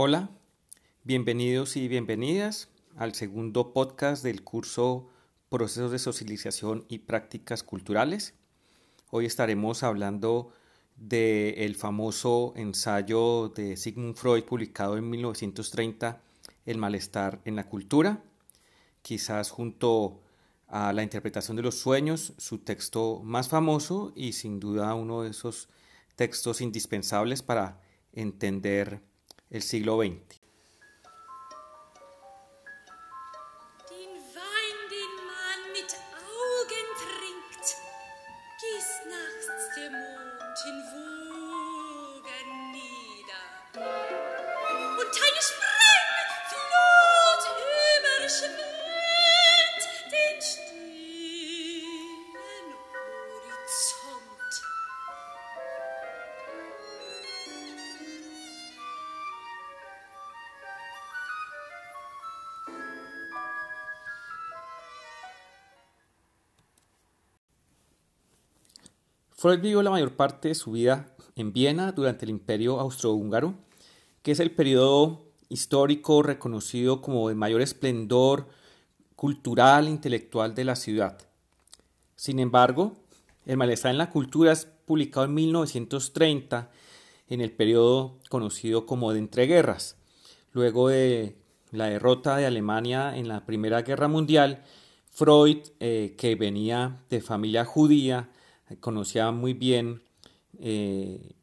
Hola, bienvenidos y bienvenidas al segundo podcast del curso Procesos de Socialización y Prácticas Culturales. Hoy estaremos hablando del famoso ensayo de Sigmund Freud publicado en 1930, El malestar en la cultura, quizás junto a la interpretación de los sueños, su texto más famoso y sin duda uno de esos textos indispensables para entender el siglo XX. Freud vivió la mayor parte de su vida en Viena durante el Imperio Austrohúngaro, que es el periodo histórico reconocido como de mayor esplendor cultural e intelectual de la ciudad. Sin embargo, El malestar en la cultura es publicado en 1930 en el periodo conocido como de entreguerras. Luego de la derrota de Alemania en la Primera Guerra Mundial, Freud, eh, que venía de familia judía, conocía muy bien eh,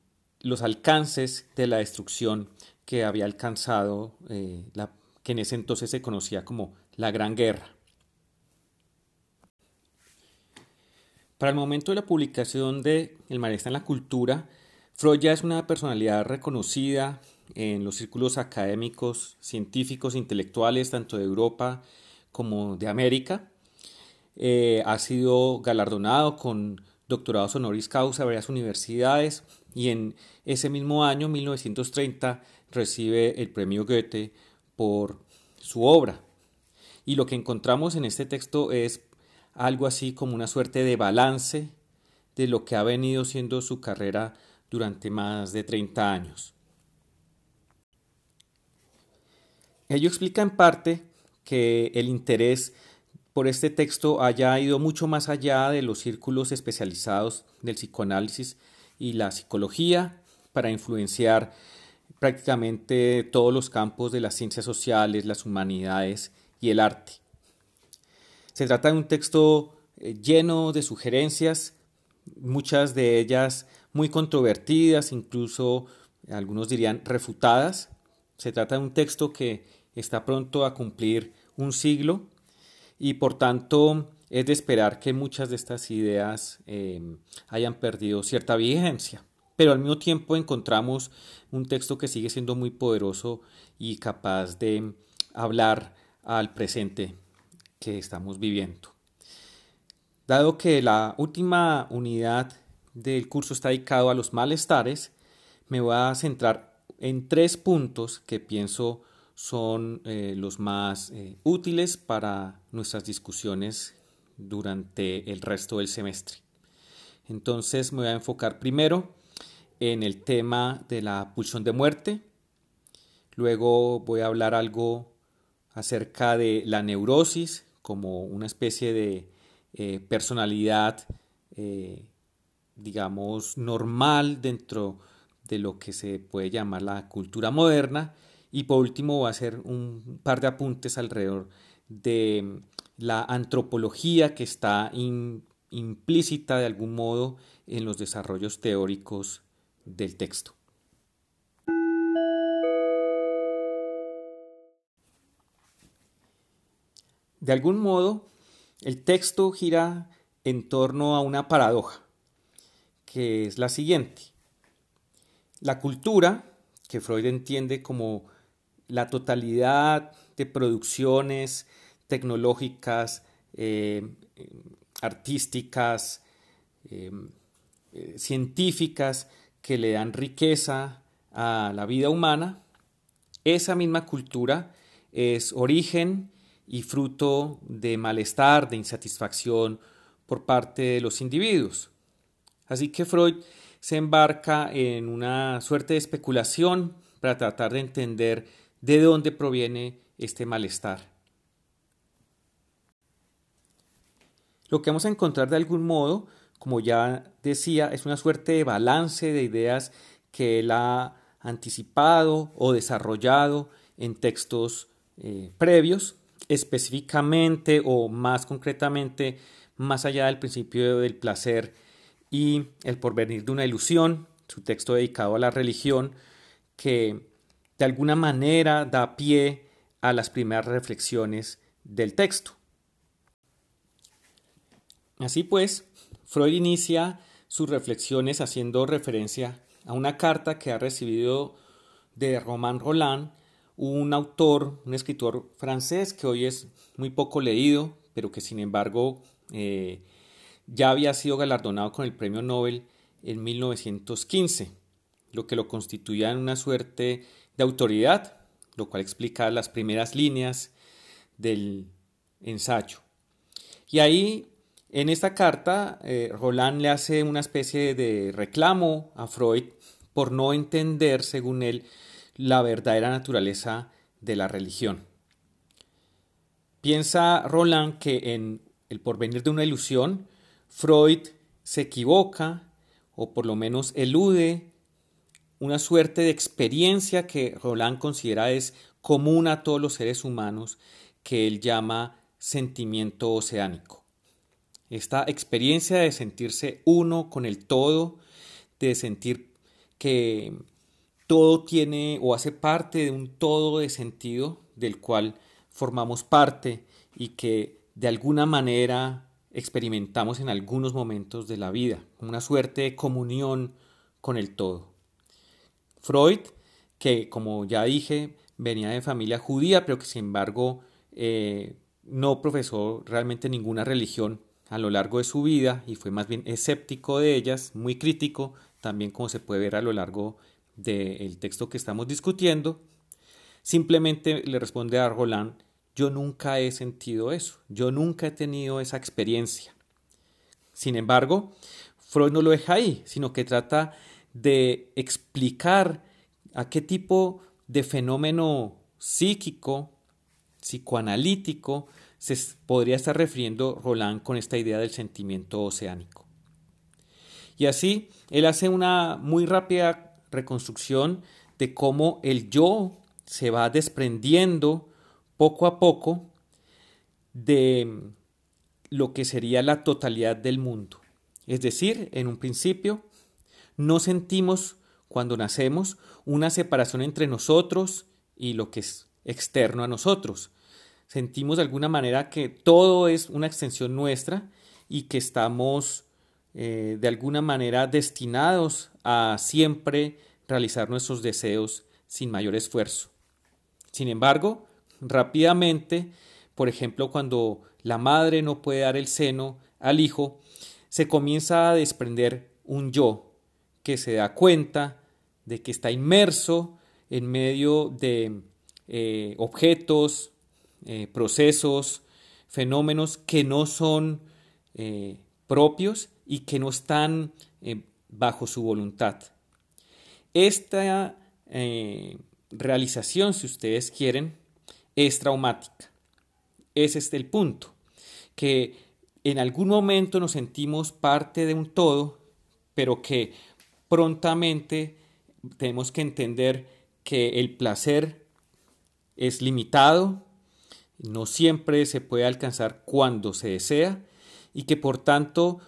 los alcances de la destrucción que había alcanzado eh, que en ese entonces se conocía como la Gran Guerra. Para el momento de la publicación de El malestar en la cultura, Freud ya es una personalidad reconocida en los círculos académicos, científicos, intelectuales, tanto de Europa como de América. Eh, ha sido galardonado con doctorados honoris causa de varias universidades y en ese mismo año, 1930, recibe el premio Goethe por su obra. Y lo que encontramos en este texto es algo así como una suerte de balance de lo que ha venido siendo su carrera durante más de 30 años. Ello explica en parte que el interés por este texto haya ido mucho más allá de los círculos especializados del psicoanálisis y la psicología para influenciar prácticamente todos los campos de las ciencias sociales, las humanidades y el arte. Se trata de un texto eh, lleno de sugerencias, muchas de ellas muy controvertidas, incluso algunos dirían refutadas. Se trata de un texto que está pronto a cumplir un siglo y por tanto es de esperar que muchas de estas ideas eh, hayan perdido cierta vigencia. Pero al mismo tiempo encontramos un texto que sigue siendo muy poderoso y capaz de hablar al presente que estamos viviendo. Dado que la última unidad del curso está dedicado a los malestares, me voy a centrar en tres puntos que pienso son eh, los más eh, útiles para nuestras discusiones durante el resto del semestre. Entonces me voy a enfocar primero en el tema de la pulsión de muerte, luego voy a hablar algo acerca de la neurosis como una especie de eh, personalidad, digamos, normal dentro de lo que se puede llamar la cultura moderna y por último voy a hacer un par de apuntes alrededor de la antropología que está implícita de algún modo en los desarrollos teóricos del texto. De algún modo, el texto gira en torno a una paradoja, que es la siguiente. La cultura, que Freud entiende como la totalidad de producciones tecnológicas, eh, artísticas, eh, eh, científicas que le dan riqueza a la vida humana, esa misma cultura es origen y fruto de malestar, de insatisfacción por parte de los individuos. Así que Freud se embarca en una suerte de especulación para tratar de entender de dónde proviene este malestar. Lo que vamos a encontrar de algún modo, como ya decía, es una suerte de balance de ideas que él ha anticipado o desarrollado en textos eh, previos, específicamente o más concretamente, más allá del principio del placer y el porvenir de una ilusión, su texto dedicado a la religión, que de alguna manera da pie a las primeras reflexiones del texto. Así pues, Freud inicia sus reflexiones haciendo referencia a una carta que ha recibido de Romain Roland, un autor, un escritor francés que hoy es muy poco leído, pero que sin embargo eh, ya había sido galardonado con el premio Nobel en 1915, lo que lo constituía en una suerte de autoridad, lo cual explica las primeras líneas del ensayo. Y ahí, en esta carta, eh, Roland le hace una especie de reclamo a Freud por no entender, según él, la verdadera naturaleza de la religión. Piensa Roland que en El porvenir de una ilusión, Freud se equivoca o por lo menos elude una suerte de experiencia que Roland considera es común a todos los seres humanos, que él llama sentimiento oceánico. Esta experiencia de sentirse uno con el todo, de sentir que todo tiene o hace parte de un todo de sentido del cual formamos parte y que de alguna manera experimentamos en algunos momentos de la vida, una suerte de comunión con el todo. Freud, que como ya dije, venía de familia judía, pero que sin embargo eh, no profesó realmente ninguna religión a lo largo de su vida y fue más bien escéptico de ellas, muy crítico, también como se puede ver a lo largo del texto que estamos discutiendo, simplemente le responde a Roland, yo nunca he sentido eso, yo nunca he tenido esa experiencia. Sin embargo, Freud no lo deja ahí, sino que trata de explicar a qué tipo de fenómeno psíquico, psicoanalítico, se podría estar refiriendo Roland con esta idea del sentimiento oceánico. Y así, él hace una muy rápida reconstrucción de cómo el yo se va desprendiendo poco a poco de lo que sería la totalidad del mundo. Es decir, en un principio no sentimos cuando nacemos una separación entre nosotros y lo que es externo a nosotros. Sentimos de alguna manera que todo es una extensión nuestra y que estamos eh, de alguna manera destinados a siempre realizar nuestros deseos sin mayor esfuerzo. Sin embargo, rápidamente, por ejemplo, cuando la madre no puede dar el seno al hijo, se comienza a desprender un yo que se da cuenta de que está inmerso en medio de eh, objetos, eh, procesos, fenómenos que no son propios y que no están eh, bajo su voluntad. Esta eh, realización, si ustedes quieren, es traumática. Ese es el punto, que en algún momento nos sentimos parte de un todo, pero que prontamente tenemos que entender que el placer es limitado, no siempre se puede alcanzar cuando se desea y que por tanto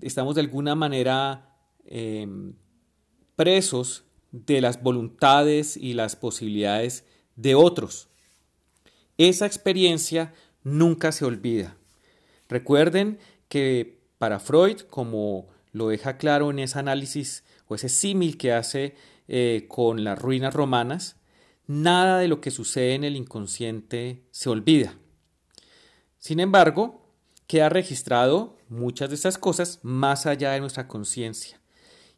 estamos de alguna manera em, presos de las voluntades y las posibilidades de otros. Esa experiencia nunca se olvida. Recuerden que para Freud, como lo deja claro en ese análisis o ese símil que hace eh, con las ruinas romanas, nada de lo que sucede en el inconsciente se olvida. Sin embargo, queda registrado muchas de estas cosas más allá de nuestra conciencia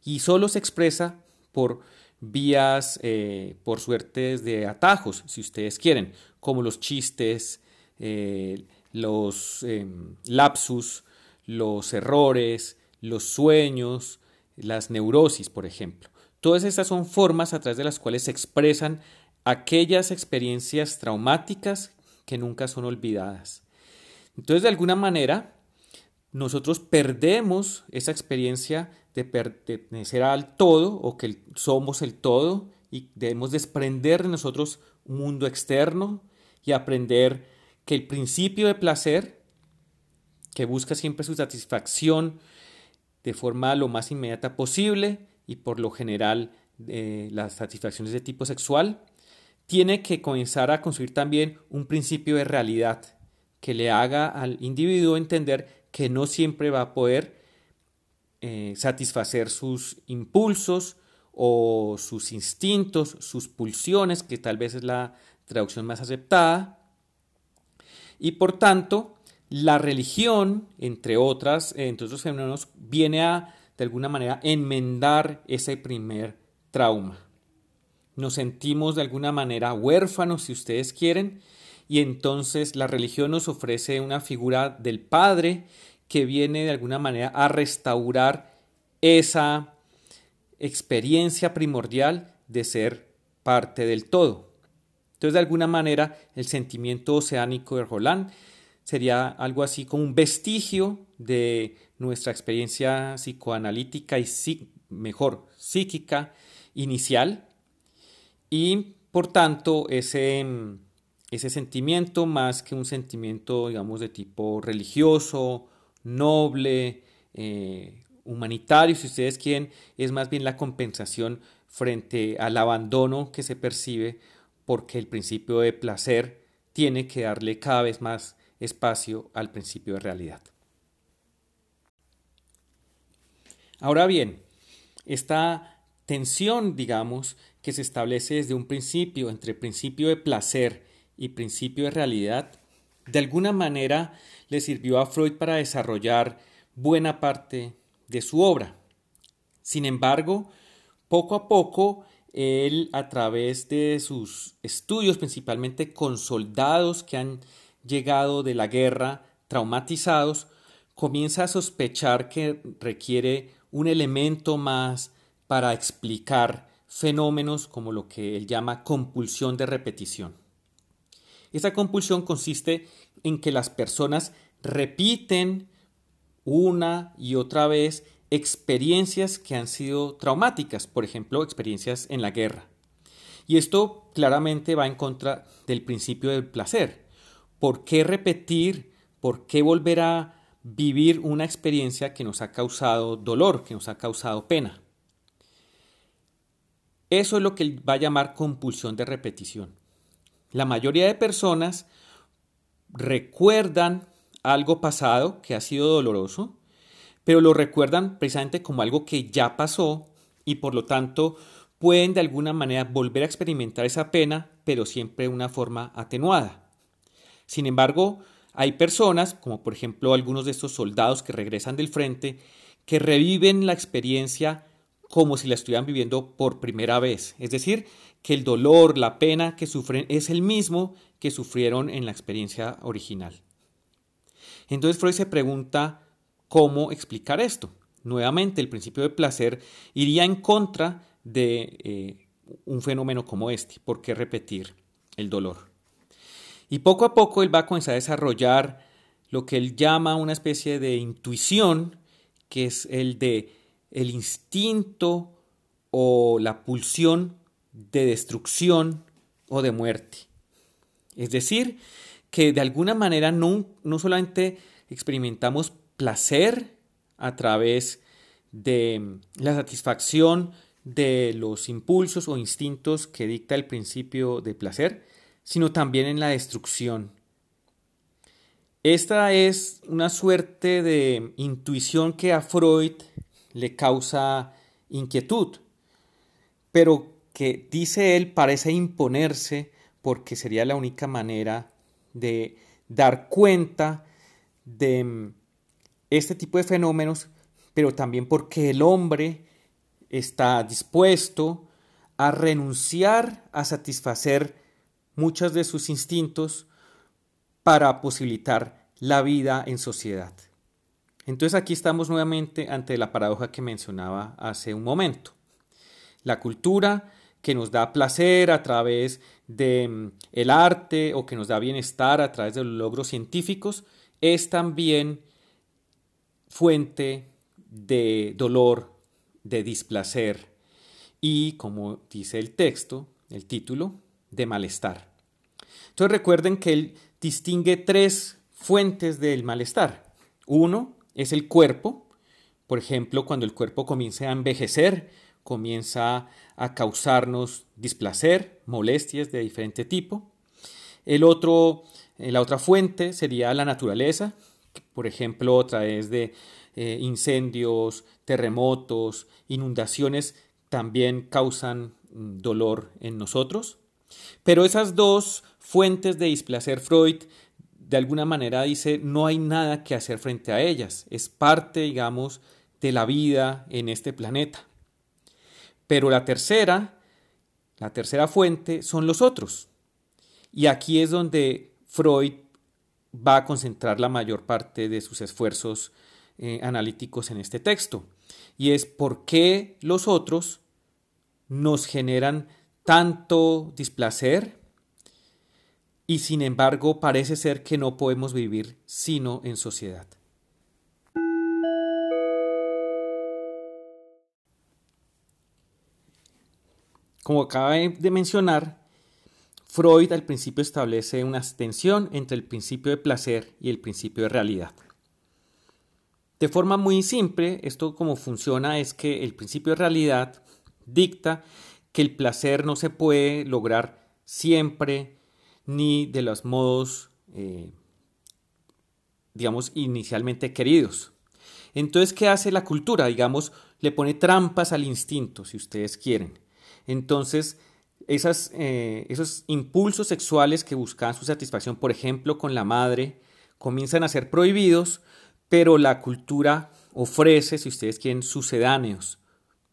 y solo se expresa por vías, eh, por suertes de atajos, si ustedes quieren, como los chistes, eh, los em, lapsus, los errores, los sueños, las neurosis, por ejemplo. Todas estas son formas a través de las cuales se expresan aquellas experiencias traumáticas que nunca son olvidadas. Entonces, de alguna manera, nosotros perdemos esa experiencia de pertenecer al todo o que somos el todo y debemos desprender de nosotros un mundo externo y aprender que el principio de placer, que busca siempre su satisfacción de forma lo más inmediata posible y por lo general eh, las satisfacciones de tipo sexual, tiene que comenzar a construir también un principio de realidad que le haga al individuo entender que no siempre va a poder eh, satisfacer sus impulsos o sus instintos, sus pulsiones, que tal vez es la traducción más aceptada. Y por tanto, la religión, entre otras, entre otros fenómenos, viene a, de alguna manera, enmendar ese primer trauma. Nos sentimos de alguna manera huérfanos, si ustedes quieren, y entonces la religión nos ofrece una figura del Padre que viene de alguna manera a restaurar esa experiencia primordial de ser parte del todo. Entonces, de alguna manera, el sentimiento oceánico de Roland sería algo así como un vestigio de nuestra experiencia psicoanalítica y mejor psíquica inicial. Y por tanto ese, ese sentimiento más que un sentimiento digamos de tipo religioso noble eh, humanitario si ustedes quieren es más bien la compensación frente al abandono que se percibe porque el principio de placer tiene que darle cada vez más espacio al principio de realidad. Ahora bien, esta tensión, digamos, que se establece desde un principio entre principio de placer y principio de realidad, de alguna manera le sirvió a Freud para desarrollar buena parte de su obra. Sin embargo, poco a poco él a través de sus estudios, principalmente con soldados que han llegado de la guerra traumatizados, comienza a sospechar que requiere un elemento más para explicar fenómenos como lo que él llama compulsión de repetición. Esa compulsión consiste en que las personas repiten una y otra vez experiencias que han sido traumáticas, por ejemplo, experiencias en la guerra. Y esto claramente va en contra del principio del placer. ¿Por qué repetir? ¿Por qué volver a vivir una experiencia que nos ha causado dolor, que nos ha causado pena? Eso es lo que va a llamar compulsión de repetición. La mayoría de personas recuerdan algo pasado que ha sido doloroso, pero lo recuerdan precisamente como algo que ya pasó y por lo tanto pueden de alguna manera volver a experimentar esa pena, pero siempre de una forma atenuada. Sin embargo, hay personas, como por ejemplo algunos de estos soldados que regresan del frente, que reviven la experiencia como si la estuvieran viviendo por primera vez. Es decir, que el dolor, la pena que sufren es el mismo que sufrieron en la experiencia original. Entonces Freud se pregunta cómo explicar esto. Nuevamente, el principio de placer iría en contra de eh, un fenómeno como este. ¿Por qué repetir el dolor? Y poco a poco él va a comenzar a desarrollar lo que él llama una especie de intuición, que es el de el instinto o la pulsión de destrucción o de muerte. Es decir, que de alguna manera no, no solamente experimentamos placer a través de la satisfacción de los impulsos o instintos que dicta el principio de placer, sino también en la destrucción. Esta es una suerte de intuición que a Freud le causa inquietud, pero que dice él parece imponerse porque sería la única manera de dar cuenta de este tipo de fenómenos, pero también porque el hombre está dispuesto a renunciar a satisfacer muchos de sus instintos para posibilitar la vida en sociedad. Entonces aquí estamos nuevamente ante la paradoja que mencionaba hace un momento. La cultura que nos da placer a través de mm, el arte o que nos da bienestar a través de los logros científicos es también fuente de dolor, de displacer y, como dice el texto, el título, de malestar. Entonces recuerden que él distingue tres fuentes del malestar. Uno es el cuerpo, por ejemplo, cuando el cuerpo comienza a envejecer, comienza a causarnos displacer, molestias de diferente tipo. El otro, eh, la otra fuente sería la naturaleza, por ejemplo, a través de eh, incendios, terremotos, inundaciones, también causan mm, dolor en nosotros. Pero esas dos fuentes de displacer Freud de alguna manera dice no hay nada que hacer frente a ellas, es parte, digamos, de la vida en este planeta. Pero la tercera, la tercera fuente son los otros. Y aquí es donde Freud va a concentrar la mayor parte de sus esfuerzos eh, analíticos en este texto. Y es por qué los otros nos generan tanto displacer y sin embargo parece ser que no podemos vivir sino en sociedad. Como acaba de mencionar, Freud al principio establece una tensión entre el principio de placer y el principio de realidad. De forma muy simple, esto como funciona es que el principio de realidad dicta que el placer no se puede lograr siempre ni de los modos, eh, digamos, inicialmente queridos. Entonces, ¿qué hace la cultura? Digamos, le pone trampas al instinto, si ustedes quieren. Entonces, eh, esos impulsos sexuales que buscaban su satisfacción, por ejemplo, con la madre, comienzan a ser prohibidos, pero la cultura ofrece, si ustedes quieren, sucedáneos,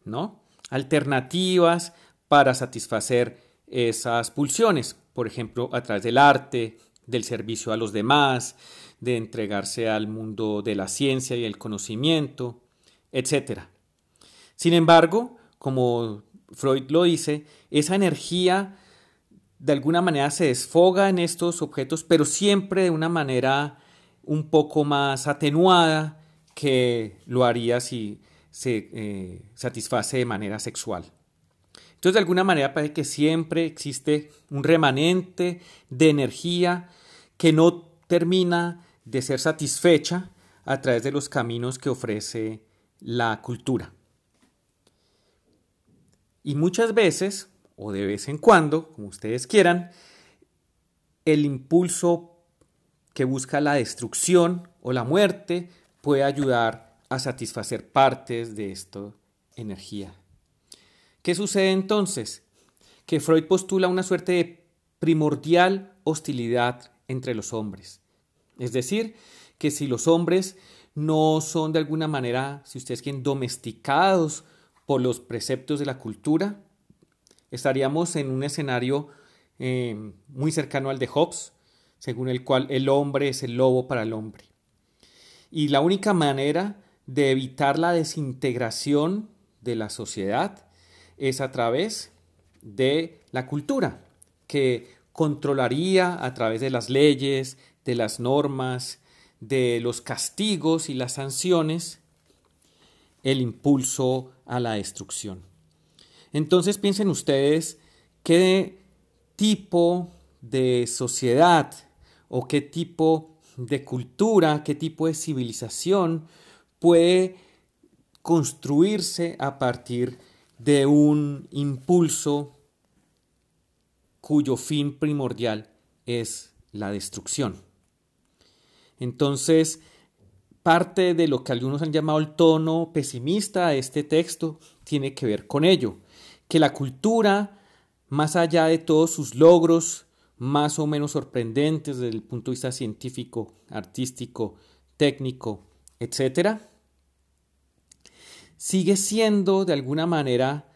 ¿no? Alternativas para satisfacer esas pulsiones, por ejemplo, a través del arte, del servicio a los demás, de entregarse al mundo de la ciencia y el conocimiento, etc. Sin embargo, como Freud lo dice, esa energía de alguna manera se desfoga en estos objetos, pero siempre de una manera un poco más atenuada que lo haría si se eh, satisface de manera sexual. Entonces, de alguna manera parece que siempre existe un remanente de energía que no termina de ser satisfecha a través de los caminos que ofrece la cultura. Y muchas veces, o de vez en cuando, como ustedes quieran, el impulso que busca la destrucción o la muerte puede ayudar a satisfacer partes de esta energía. ¿Qué sucede entonces? Que Freud postula una suerte de primordial hostilidad entre los hombres. Es decir, que si los hombres no son de alguna manera, si ustedes quieren, domesticados por los preceptos de la cultura, estaríamos en un escenario eh, muy cercano al de Hobbes, según el cual el hombre es el lobo para el hombre. Y la única manera de evitar la desintegración de la sociedad es a través de la cultura, que controlaría a través de las leyes, de las normas, de los castigos y las sanciones el impulso a la destrucción. Entonces piensen ustedes qué tipo de sociedad o qué tipo de cultura, qué tipo de civilización puede construirse a partir de un impulso cuyo fin primordial es la destrucción. Entonces, Parte de lo que algunos han llamado el tono pesimista de este texto tiene que ver con ello, que la cultura, más allá de todos sus logros más o menos sorprendentes desde el punto de vista científico, artístico, técnico, etc., sigue siendo de alguna manera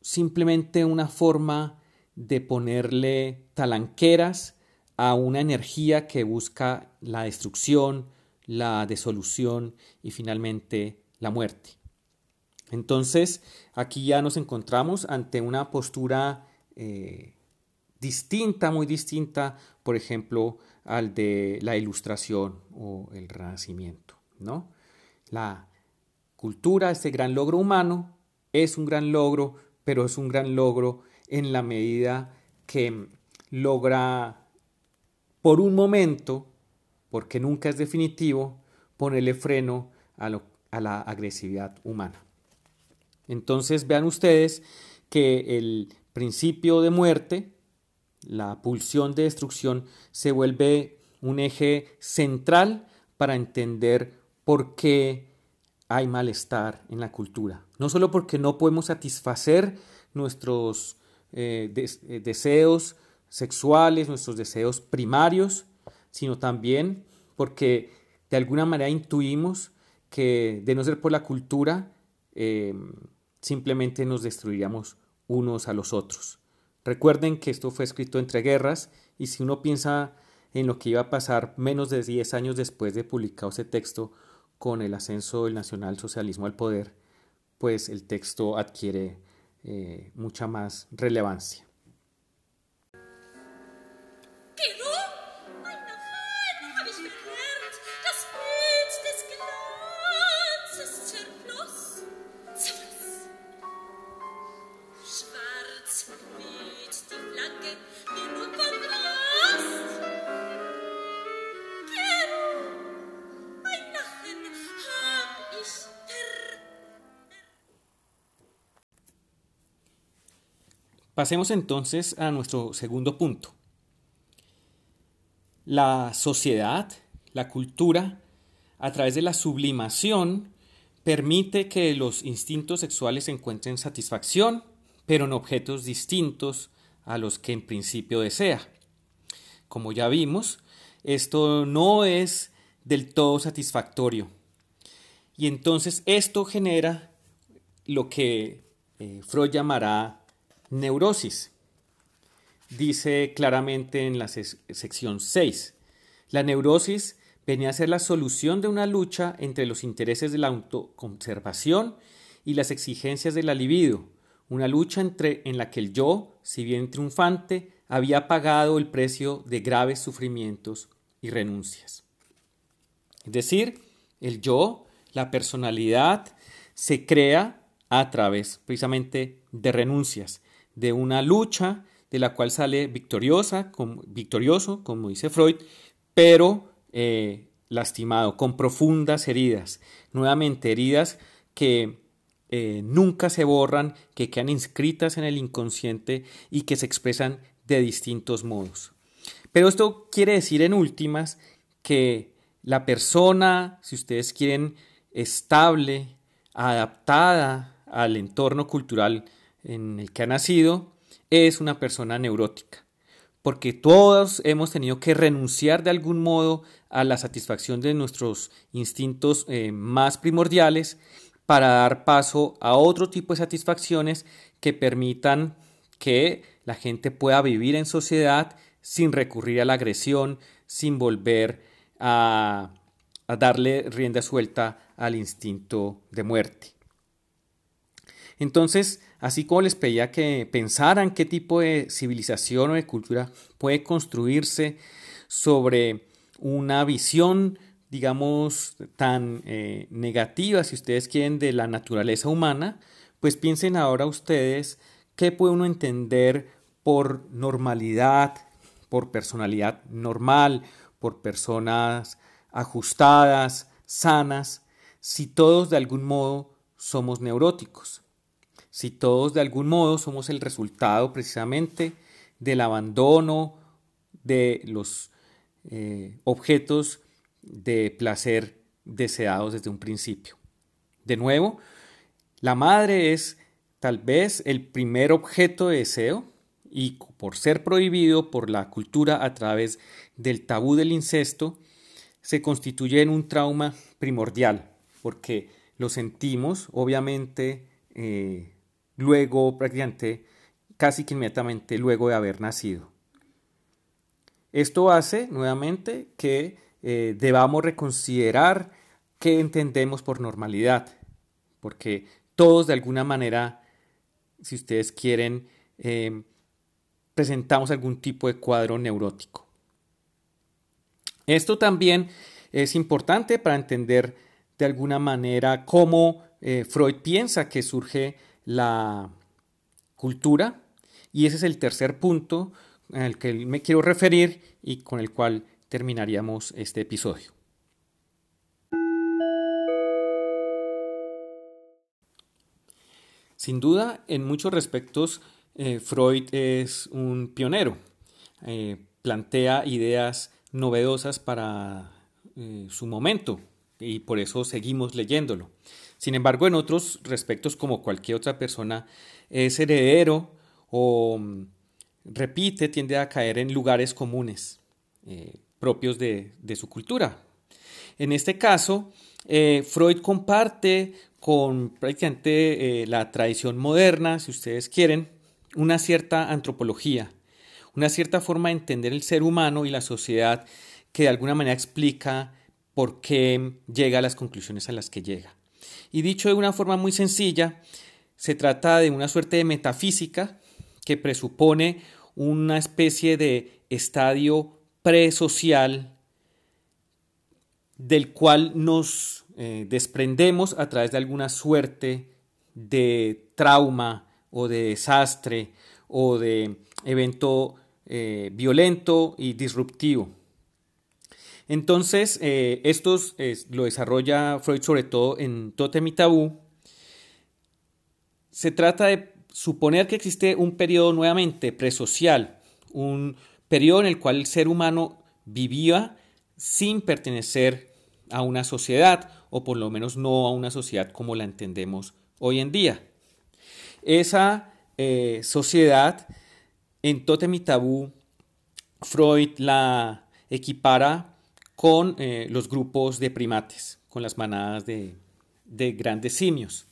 simplemente una forma de ponerle talanqueras a una energía que busca la destrucción, la desolución y finalmente la muerte. Entonces, aquí ya nos encontramos ante una postura eh, distinta, muy distinta, por ejemplo, al de la ilustración o el renacimiento, ¿no? La cultura, este gran logro humano, es un gran logro, pero es un gran logro en la medida que logra por un momento, porque nunca es definitivo, ponerle freno a, a la agresividad humana. Entonces vean ustedes que el principio de muerte, la pulsión de destrucción, se vuelve un eje central para entender por qué hay malestar en la cultura. No solo porque no podemos satisfacer nuestros eh, eh, deseos sexuales, nuestros deseos primarios, sino también porque de alguna manera intuimos que de no ser por la cultura, eh, simplemente nos destruiríamos unos a los otros. Recuerden que esto fue escrito entre guerras y si uno piensa en lo que iba a pasar menos de 10 años después de publicado ese texto con el ascenso del nacionalsocialismo al poder, pues el texto adquiere eh, mucha más relevancia. Pasemos entonces a nuestro segundo punto. La sociedad, la cultura, a través de la sublimación, permite que los instintos sexuales encuentren satisfacción, pero en objetos distintos a los que en principio desea. Como ya vimos, esto no es del todo satisfactorio. Y entonces esto genera lo que eh, Freud llamará Neurosis. Dice claramente en la sección 6, la neurosis venía a ser la solución de una lucha entre los intereses de la autoconservación y las exigencias de la libido, una lucha entre, en la que el yo, si bien triunfante, había pagado el precio de graves sufrimientos y renuncias. Es decir, el yo, la personalidad, se crea a través precisamente de renuncias, de una lucha de la cual sale victoriosa, victorioso, como dice Freud, pero eh, lastimado, con profundas heridas, nuevamente heridas que eh, nunca se borran, que quedan inscritas en el inconsciente y que se expresan de distintos modos. Pero esto quiere decir en últimas que la persona, si ustedes quieren, estable, adaptada al entorno cultural en el que ha nacido es una persona neurótica, porque todos hemos tenido que renunciar de algún modo a la satisfacción de nuestros instintos eh, más primordiales para dar paso a otro tipo de satisfacciones que permitan que la gente pueda vivir en sociedad sin recurrir a la agresión, sin volver a darle rienda suelta al instinto de muerte. Entonces, así como les pedía que pensaran qué tipo de civilización o de cultura puede construirse sobre una visión, digamos, tan eh, negativa, si ustedes quieren, de la naturaleza humana, pues piensen ahora ustedes qué puede uno entender por normalidad, por personalidad normal, por personas ajustadas, sanas, si todos de algún modo somos neuróticos si todos de algún modo somos el resultado precisamente del abandono de los eh, objetos de placer deseados desde un principio. De nuevo, la madre es tal vez el primer objeto de deseo y por ser prohibido por la cultura a través del tabú del incesto, se constituye en un trauma primordial, porque lo sentimos obviamente eh, luego prácticamente casi que inmediatamente luego de haber nacido. Esto hace nuevamente que eh, debamos reconsiderar qué entendemos por normalidad, porque todos de alguna manera, si ustedes quieren, eh, presentamos algún tipo de cuadro neurótico. Esto también es importante para entender de alguna manera cómo eh, Freud piensa que surge la cultura y ese es el tercer punto al que me quiero referir y con el cual terminaríamos este episodio. Sin duda, en muchos respectos, eh, Freud es un pionero. Eh, plantea ideas novedosas para eh, su momento y por eso seguimos leyéndolo. Sin embargo, en otros respectos, como cualquier otra persona, es heredero o mm, repite, tiende a caer en lugares comunes propios de, su cultura. En este caso, Freud comparte con prácticamente la tradición moderna, si ustedes quieren, una cierta antropología, una cierta forma de entender el ser humano y la sociedad que de alguna manera explica por qué llega a las conclusiones a las que llega. Y dicho de una forma muy sencilla, se trata de una suerte de metafísica que presupone una especie de estadio presocial del cual nos eh, desprendemos a través de alguna suerte de trauma o de desastre o de evento eh, violento y disruptivo. Entonces, eh, esto lo desarrolla Freud sobre todo en Totem y Tabú. Se trata de suponer que existe un periodo nuevamente presocial, un periodo en el cual el ser humano vivía sin pertenecer a una sociedad, o por lo menos no a una sociedad como la entendemos hoy en día. Esa eh, sociedad en Totem y Tabú, Freud la equipara con eh, los grupos de primates, con las manadas de, grandes simios.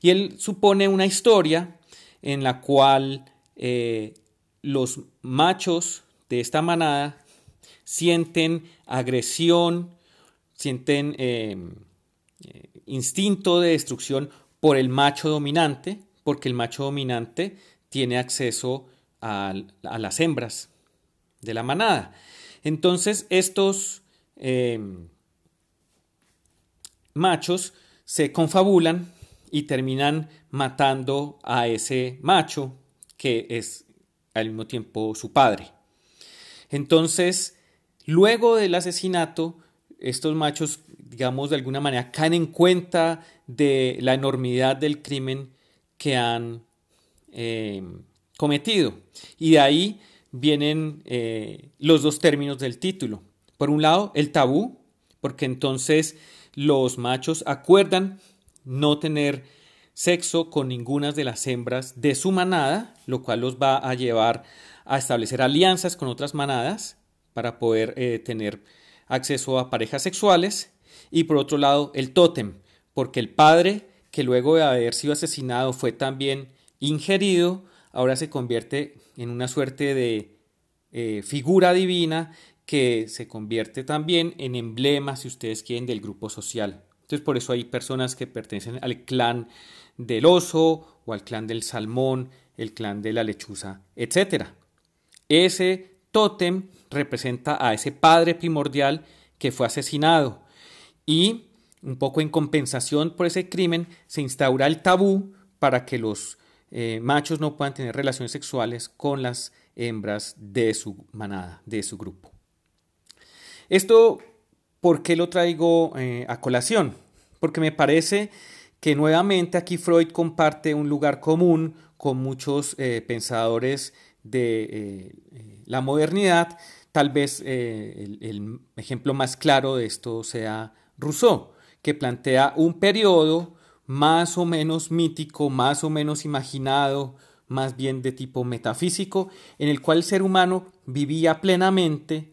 Y él supone una historia en la cual eh, los machos de esta manada sienten agresión, sienten instinto de destrucción por el macho dominante, porque el macho dominante tiene acceso a, las hembras de la manada. Entonces estos em, machos se confabulan y terminan matando a ese macho que es al mismo tiempo su padre. Entonces, luego del asesinato, estos machos, digamos, de alguna manera caen en cuenta de la enormidad del crimen que han eh, cometido. Y de ahí vienen eh, los dos términos del título. Por un lado, el tabú, porque entonces los machos acuerdan no tener sexo con ninguna de las hembras de su manada, lo cual los va a llevar a establecer alianzas con otras manadas para poder eh, tener acceso a parejas sexuales. Y por otro lado, el tótem, porque el padre que luego de haber sido asesinado fue también ingerido, ahora se convierte en una suerte de eh, figura divina que se convierte también en emblema, si ustedes quieren, del grupo social. Entonces por eso hay personas que pertenecen al clan del oso o al clan del salmón, el clan de la lechuza, etc. Ese tótem representa a ese padre primordial que fue asesinado y un poco en compensación por ese crimen, se instaura el tabú para que los eh, machos no puedan tener relaciones sexuales con las hembras de su manada, de su grupo. Esto, ¿por qué lo traigo eh, a colación? Porque me parece que nuevamente aquí Freud comparte un lugar común con muchos eh, pensadores de la modernidad. Tal vez el ejemplo más claro de esto sea Rousseau que plantea un periodo más o menos mítico, más o menos imaginado, más bien de tipo metafísico, en el cual el ser humano vivía plenamente,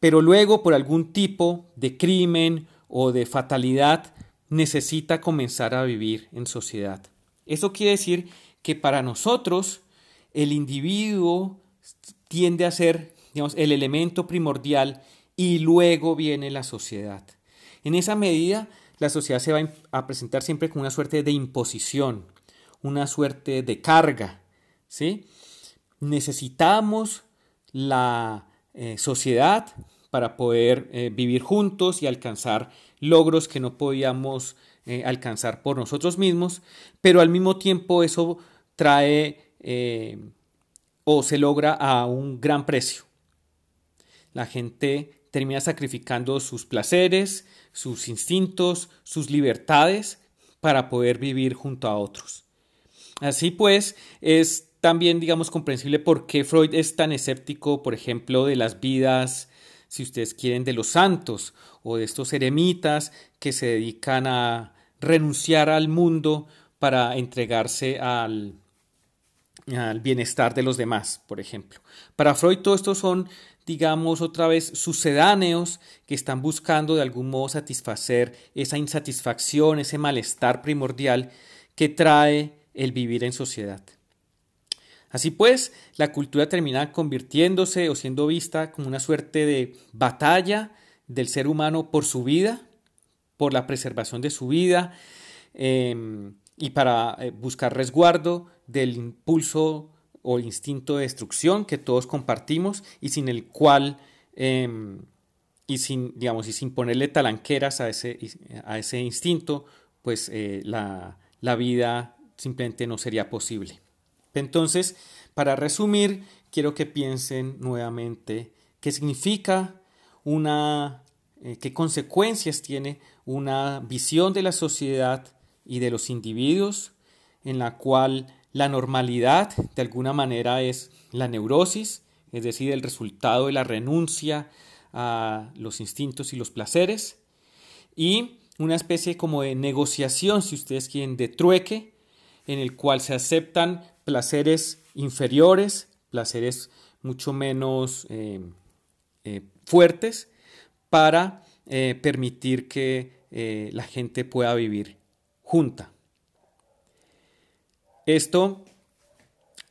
pero luego por algún tipo de crimen o de fatalidad necesita comenzar a vivir en sociedad. Eso quiere decir que para nosotros el individuo tiende a ser digamos, el elemento primordial y luego viene la sociedad. En esa medida, la sociedad se va a presentar siempre como una suerte de imposición, una suerte de carga. ¿sí? Necesitamos la eh, sociedad para poder eh, vivir juntos y alcanzar logros que no podíamos eh, alcanzar por nosotros mismos, pero al mismo tiempo eso trae o se logra a un gran precio. La gente termina sacrificando sus placeres, sus instintos, sus libertades para poder vivir junto a otros. Así pues, es también, digamos, comprensible por qué Freud es tan escéptico, por ejemplo, de las vidas, si ustedes quieren, de los santos o de estos eremitas que se dedican a renunciar al mundo para entregarse al, al bienestar de los demás, por ejemplo. Para Freud todo esto son, digamos, otra vez sucedáneos que están buscando de algún modo satisfacer esa insatisfacción, ese malestar primordial que trae el vivir en sociedad. Así pues, la cultura termina convirtiéndose o siendo vista como una suerte de batalla del ser humano por su vida, por la preservación de su vida em, y para eh, buscar resguardo del impulso o instinto de destrucción que todos compartimos y sin el cual em, y sin digamos y sin ponerle talanqueras a ese, a ese instinto pues eh, la, la vida simplemente no sería posible. Entonces, para resumir, quiero que piensen nuevamente qué significa una, eh, qué consecuencias tiene una visión de la sociedad y de los individuos en la cual la normalidad de alguna manera es la neurosis, es decir, el resultado de la renuncia a los instintos y los placeres, y una especie como de negociación, si ustedes quieren, de trueque, en el cual se aceptan placeres inferiores, placeres mucho menos eh, eh, fuertes, para eh, permitir que la gente pueda vivir junta. Esto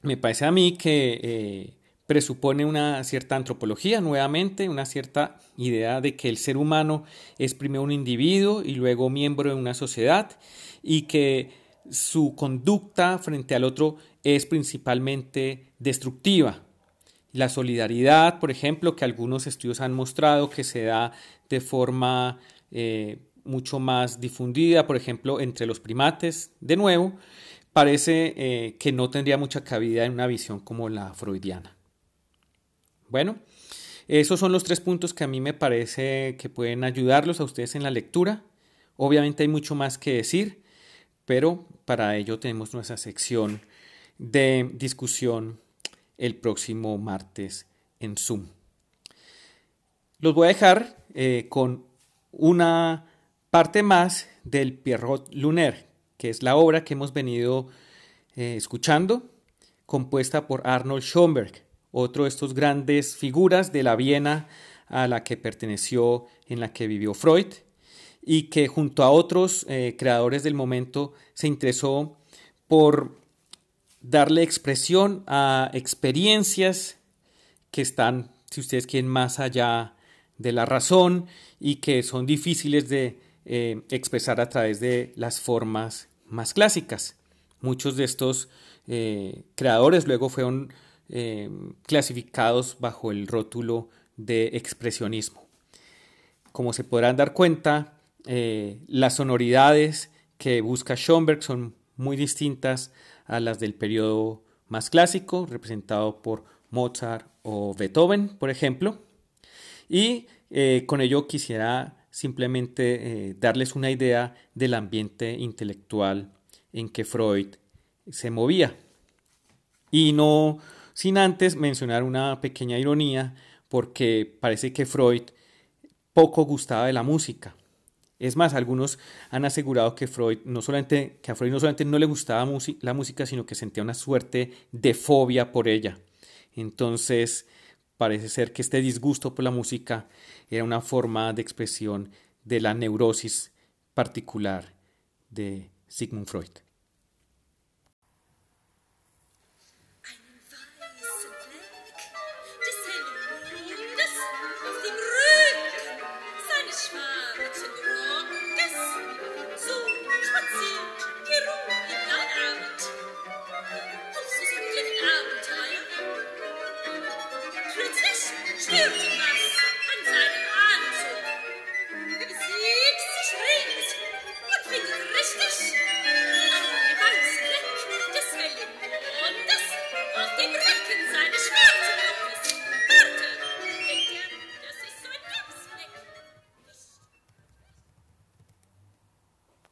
me parece a mí que presupone una cierta antropología, nuevamente, una cierta idea de que el ser humano es primero un individuo y luego miembro de una sociedad y que su conducta frente al otro es principalmente destructiva. La solidaridad, por ejemplo, que algunos estudios han mostrado que se da de forma eh, mucho más difundida, por ejemplo, entre los primates, de nuevo, parece eh, que no tendría mucha cabida en una visión como la freudiana. Bueno, esos son los tres puntos que a mí me parece que pueden ayudarlos a ustedes en la lectura. Obviamente hay mucho más que decir, pero para ello tenemos nuestra sección de discusión el próximo martes en Zoom. Los voy a dejar eh, con una parte más del Pierrot Lunaire, que es la obra que hemos venido eh, escuchando, compuesta por Arnold Schoenberg, otro de estos grandes figuras de la Viena a la que perteneció, en la que vivió Freud y que junto a otros eh, creadores del momento se interesó por darle expresión a experiencias que están, si ustedes quieren, más allá de la razón y que son difíciles de eh, expresar a través de las formas más clásicas. Muchos de estos eh, creadores luego fueron clasificados bajo el rótulo de expresionismo. Como se podrán dar cuenta, eh, las sonoridades que busca Schoenberg son muy distintas a las del periodo más clásico, representado por Mozart o Beethoven, por ejemplo. Y eh, con ello quisiera simplemente eh, darles una idea del ambiente intelectual en que Freud se movía. Y no sin antes mencionar una pequeña ironía, porque parece que Freud poco gustaba de la música. Es más, algunos han asegurado que Freud no solamente, que a Freud no solamente no le gustaba la música, sino que sentía una suerte de fobia por ella. Entonces, parece ser que este disgusto por la música era una forma de expresión de la neurosis particular de Sigmund Freud.